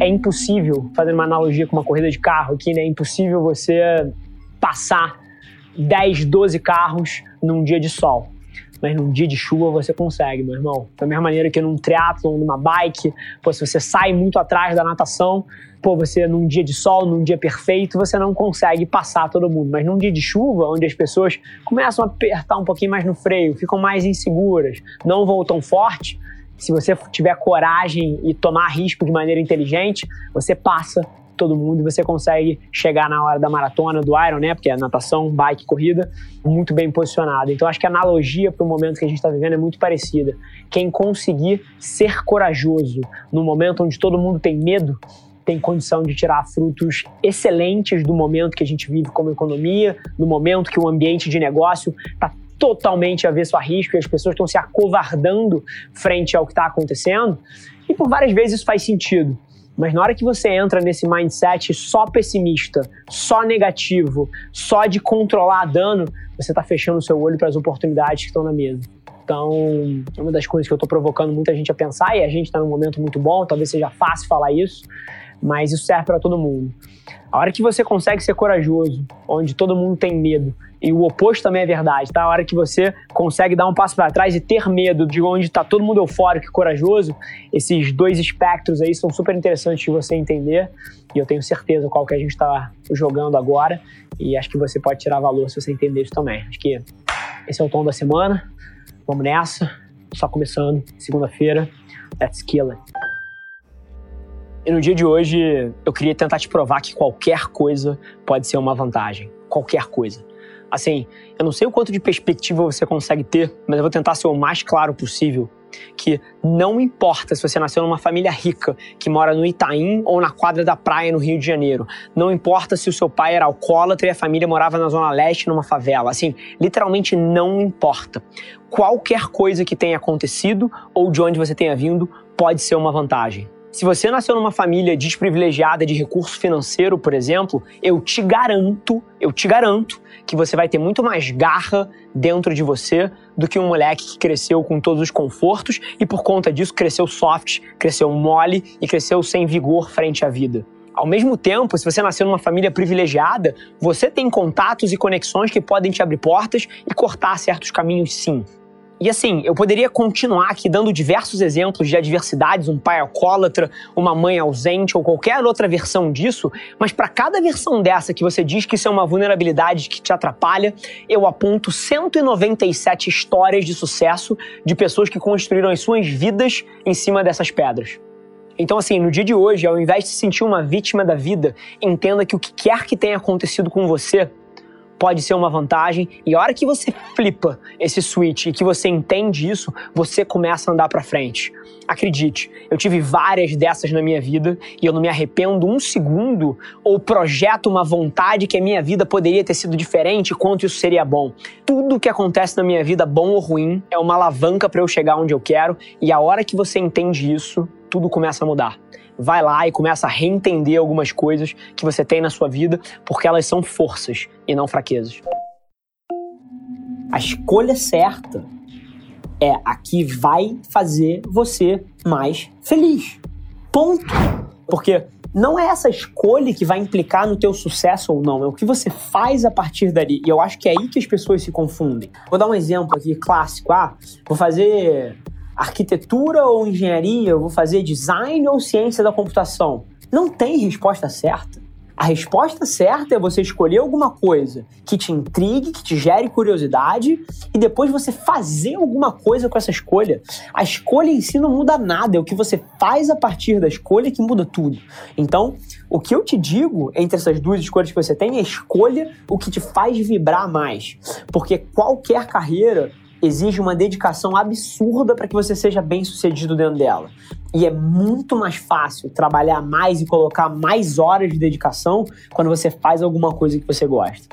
é impossível, fazendo uma analogia com uma corrida de carro aqui, né? É impossível você passar 10, 12 carros num dia de sol. Mas num dia de chuva você consegue, meu irmão. Da mesma maneira que num triatlon, numa bike, pô, se você sai muito atrás da natação, pô, você num dia de sol, num dia perfeito, você não consegue passar todo mundo. Mas num dia de chuva, onde as pessoas começam a apertar um pouquinho mais no freio, ficam mais inseguras, não vão tão forte, se você tiver coragem e tomar risco de maneira inteligente, você passa todo mundo e você consegue chegar na hora da maratona, do Iron, né? Porque é natação, bike, corrida, muito bem posicionado. Então acho que a analogia para o momento que a gente está vivendo é muito parecida. Quem conseguir ser corajoso no momento onde todo mundo tem medo, tem condição de tirar frutos excelentes do momento que a gente vive como economia, no momento que o ambiente de negócio está totalmente avesso a risco e as pessoas estão se acovardando frente ao que está acontecendo. E por várias vezes isso faz sentido. Mas na hora que você entra nesse mindset só pessimista, só negativo, só de controlar dano, você está fechando o seu olho para as oportunidades que estão na mesa. Então, é uma das coisas que eu estou provocando muita gente a pensar, e a gente está num momento muito bom, talvez seja fácil falar isso, mas isso serve para todo mundo. A hora que você consegue ser corajoso, onde todo mundo tem medo, e o oposto também é verdade, tá? A hora que você consegue dar um passo para trás e ter medo de onde está todo mundo eufórico e corajoso, esses dois espectros aí são super interessantes de você entender. E eu tenho certeza qual que a gente está jogando agora. E acho que você pode tirar valor se você entender isso também. Acho que esse é o tom da semana. Vamos nessa. Só começando, segunda-feira. Let's kill it. E no dia de hoje, eu queria tentar te provar que qualquer coisa pode ser uma vantagem. Qualquer coisa. Assim, eu não sei o quanto de perspectiva você consegue ter, mas eu vou tentar ser o mais claro possível. Que não importa se você nasceu numa família rica que mora no Itaim ou na quadra da praia no Rio de Janeiro. Não importa se o seu pai era alcoólatra e a família morava na Zona Leste numa favela. Assim, literalmente não importa. Qualquer coisa que tenha acontecido ou de onde você tenha vindo pode ser uma vantagem. Se você nasceu numa família desprivilegiada de recurso financeiro, por exemplo, eu te garanto, eu te garanto que você vai ter muito mais garra dentro de você do que um moleque que cresceu com todos os confortos e por conta disso cresceu soft, cresceu mole e cresceu sem vigor frente à vida. Ao mesmo tempo, se você nasceu numa família privilegiada, você tem contatos e conexões que podem te abrir portas e cortar certos caminhos, sim. E assim, eu poderia continuar aqui dando diversos exemplos de adversidades, um pai alcoólatra, uma mãe ausente ou qualquer outra versão disso, mas para cada versão dessa que você diz que isso é uma vulnerabilidade que te atrapalha, eu aponto 197 histórias de sucesso de pessoas que construíram as suas vidas em cima dessas pedras. Então, assim, no dia de hoje, ao invés de se sentir uma vítima da vida, entenda que o que quer que tenha acontecido com você pode ser uma vantagem. E a hora que você flipa esse switch e que você entende isso, você começa a andar para frente. Acredite, eu tive várias dessas na minha vida e eu não me arrependo um segundo ou projeto uma vontade que a minha vida poderia ter sido diferente, quanto isso seria bom. Tudo que acontece na minha vida, bom ou ruim, é uma alavanca para eu chegar onde eu quero e a hora que você entende isso, tudo começa a mudar vai lá e começa a reentender algumas coisas que você tem na sua vida, porque elas são forças e não fraquezas. A escolha certa é a que vai fazer você mais feliz. Ponto. Porque não é essa escolha que vai implicar no teu sucesso ou não, é o que você faz a partir dali. E eu acho que é aí que as pessoas se confundem. Vou dar um exemplo aqui clássico. Ah, vou fazer arquitetura ou engenharia, eu vou fazer design ou ciência da computação? Não tem resposta certa. A resposta certa é você escolher alguma coisa que te intrigue, que te gere curiosidade e depois você fazer alguma coisa com essa escolha. A escolha em si não muda nada, é o que você faz a partir da escolha que muda tudo. Então, o que eu te digo entre essas duas escolhas que você tem é escolha o que te faz vibrar mais. Porque qualquer carreira exige uma dedicação absurda para que você seja bem sucedido dentro dela. E é muito mais fácil trabalhar mais e colocar mais horas de dedicação quando você faz alguma coisa que você gosta.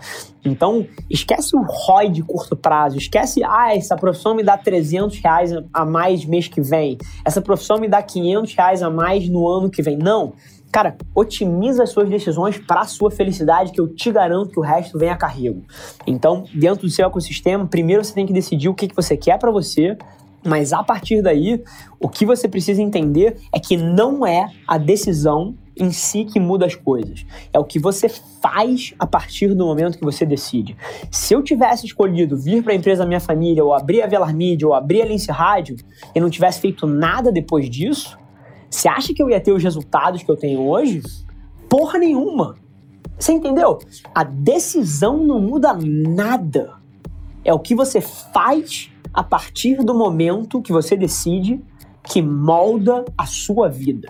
Então, esquece o ROI de curto prazo, esquece, ah, essa profissão me dá 300 reais a mais mês que vem, essa profissão me dá 500 reais a mais no ano que vem. Não, Cara, otimiza as suas decisões para a sua felicidade, que eu te garanto que o resto vem a carrego. Então, dentro do seu ecossistema, primeiro você tem que decidir o que, que você quer para você, mas a partir daí, o que você precisa entender é que não é a decisão em si que muda as coisas. É o que você faz a partir do momento que você decide. Se eu tivesse escolhido vir para a empresa Minha Família, ou abrir a Velar Media, ou abrir a Lince Rádio, e não tivesse feito nada depois disso, você acha que eu ia ter os resultados que eu tenho hoje? Porra nenhuma. Você entendeu? A decisão não muda nada. É o que você faz a partir do momento que você decide que molda a sua vida.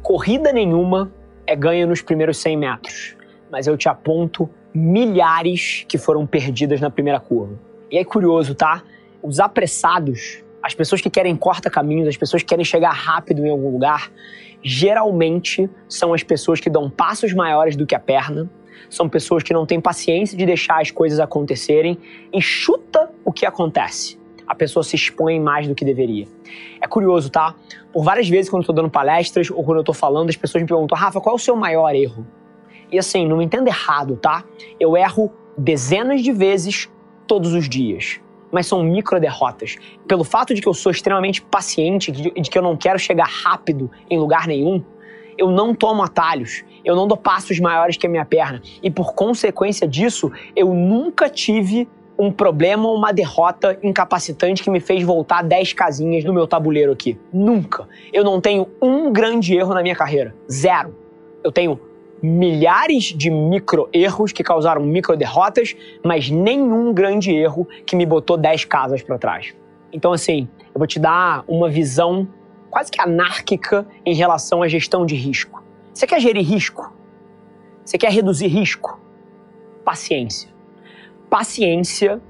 Corrida nenhuma é ganha nos primeiros 100 metros, mas eu te aponto milhares que foram perdidas na primeira curva. E é curioso, tá? Os apressados as pessoas que querem corta caminhos, as pessoas que querem chegar rápido em algum lugar, geralmente são as pessoas que dão passos maiores do que a perna, são pessoas que não têm paciência de deixar as coisas acontecerem e chuta o que acontece. A pessoa se expõe mais do que deveria. É curioso, tá? Por várias vezes, quando eu tô dando palestras ou quando eu tô falando, as pessoas me perguntam, Rafa, qual é o seu maior erro? E assim, não me entenda errado, tá? Eu erro dezenas de vezes todos os dias mas são micro derrotas. Pelo fato de que eu sou extremamente paciente, de, de que eu não quero chegar rápido em lugar nenhum, eu não tomo atalhos, eu não dou passos maiores que a minha perna. E por consequência disso, eu nunca tive um problema ou uma derrota incapacitante que me fez voltar 10 casinhas no meu tabuleiro aqui. Nunca. Eu não tenho um grande erro na minha carreira. Zero. Eu tenho milhares de micro erros que causaram micro derrotas, mas nenhum grande erro que me botou 10 casas para trás. Então, assim, eu vou te dar uma visão quase que anárquica em relação à gestão de risco. Você quer gerir risco? Você quer reduzir risco? Paciência. Paciência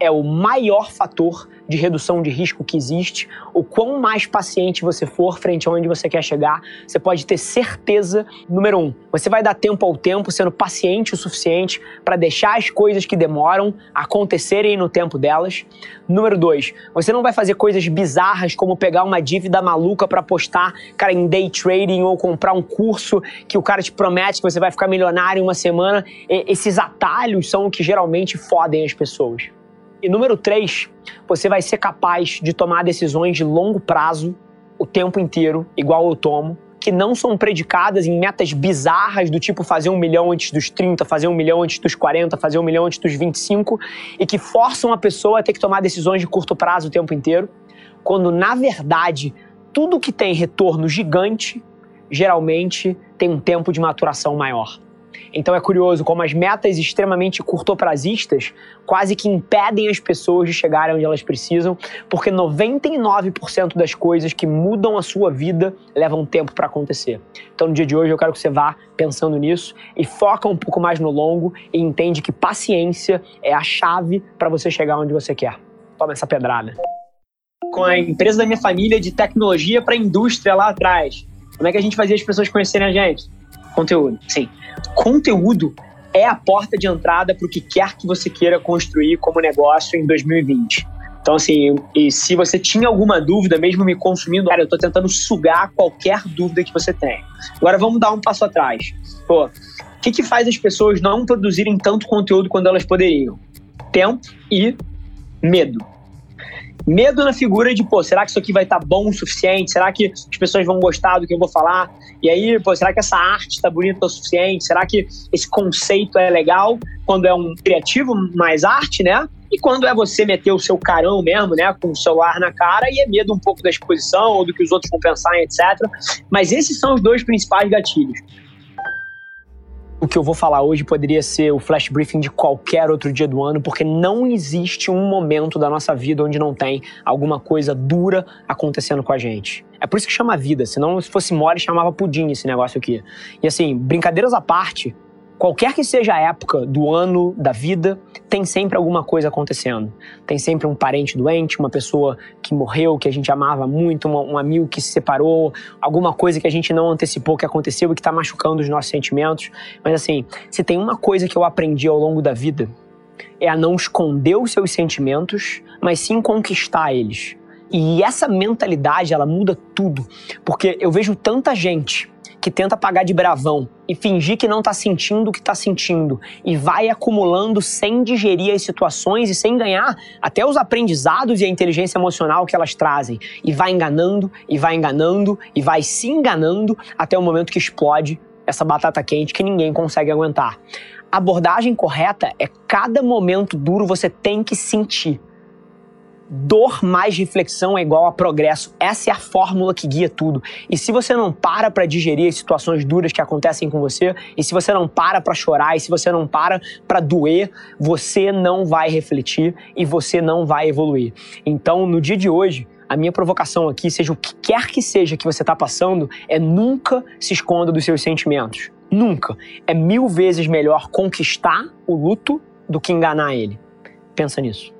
é o maior fator de redução de risco que existe. O quão mais paciente você for frente a onde você quer chegar, você pode ter certeza, número um, você vai dar tempo ao tempo, sendo paciente o suficiente para deixar as coisas que demoram acontecerem no tempo delas. Número dois, você não vai fazer coisas bizarras como pegar uma dívida maluca para apostar, cara, em day trading ou comprar um curso que o cara te promete que você vai ficar milionário em uma semana. E esses atalhos são o que geralmente fodem as pessoas. E número três, você vai ser capaz de tomar decisões de longo prazo o tempo inteiro, igual eu tomo, que não são predicadas em metas bizarras do tipo fazer um milhão antes dos 30, fazer um milhão antes dos 40, fazer um milhão antes dos 25, e que forçam a pessoa a ter que tomar decisões de curto prazo o tempo inteiro, quando na verdade tudo que tem retorno gigante geralmente tem um tempo de maturação maior. Então é curioso como as metas extremamente curtoprazistas quase que impedem as pessoas de chegarem onde elas precisam, porque 99% das coisas que mudam a sua vida levam tempo para acontecer. Então no dia de hoje eu quero que você vá pensando nisso e foca um pouco mais no longo e entende que paciência é a chave para você chegar onde você quer. Toma essa pedrada. Com a empresa da minha família de tecnologia para indústria lá atrás, como é que a gente fazia as pessoas conhecerem a gente? Conteúdo, sim. Conteúdo é a porta de entrada para o que quer que você queira construir como negócio em 2020. Então, assim, e se você tinha alguma dúvida, mesmo me consumindo, cara, eu estou tentando sugar qualquer dúvida que você tem. Agora vamos dar um passo atrás. Pô, o que, que faz as pessoas não produzirem tanto conteúdo quando elas poderiam? Tempo e medo. Medo na figura de, pô, será que isso aqui vai estar tá bom o suficiente? Será que as pessoas vão gostar do que eu vou falar? E aí, pô, será que essa arte está bonita o suficiente? Será que esse conceito é legal quando é um criativo mais arte, né? E quando é você meter o seu carão mesmo, né, com o celular na cara e é medo um pouco da exposição ou do que os outros vão pensar, etc. Mas esses são os dois principais gatilhos. O que eu vou falar hoje poderia ser o flash briefing de qualquer outro dia do ano, porque não existe um momento da nossa vida onde não tem alguma coisa dura acontecendo com a gente. É por isso que chama vida, senão se fosse mole chamava pudim esse negócio aqui. E assim, brincadeiras à parte, qualquer que seja a época do ano, da vida, tem sempre alguma coisa acontecendo. Tem sempre um parente doente, uma pessoa que morreu, que a gente amava muito, um, um amigo que se separou, alguma coisa que a gente não antecipou que aconteceu e que está machucando os nossos sentimentos. Mas assim, se tem uma coisa que eu aprendi ao longo da vida, é a não esconder os seus sentimentos, mas sim conquistar eles. E essa mentalidade, ela muda tudo. Porque eu vejo tanta gente que tenta pagar de bravão e fingir que não está sentindo o que está sentindo e vai acumulando sem digerir as situações e sem ganhar até os aprendizados e a inteligência emocional que elas trazem e vai enganando e vai enganando e vai se enganando até o momento que explode essa batata quente que ninguém consegue aguentar. A abordagem correta é cada momento duro você tem que sentir dor mais reflexão é igual a progresso. Essa é a fórmula que guia tudo. E se você não para para digerir as situações duras que acontecem com você, e se você não para para chorar, e se você não para para doer, você não vai refletir e você não vai evoluir. Então, no dia de hoje, a minha provocação aqui, seja o que quer que seja que você está passando, é nunca se esconda dos seus sentimentos. Nunca. É mil vezes melhor conquistar o luto do que enganar ele. Pensa nisso.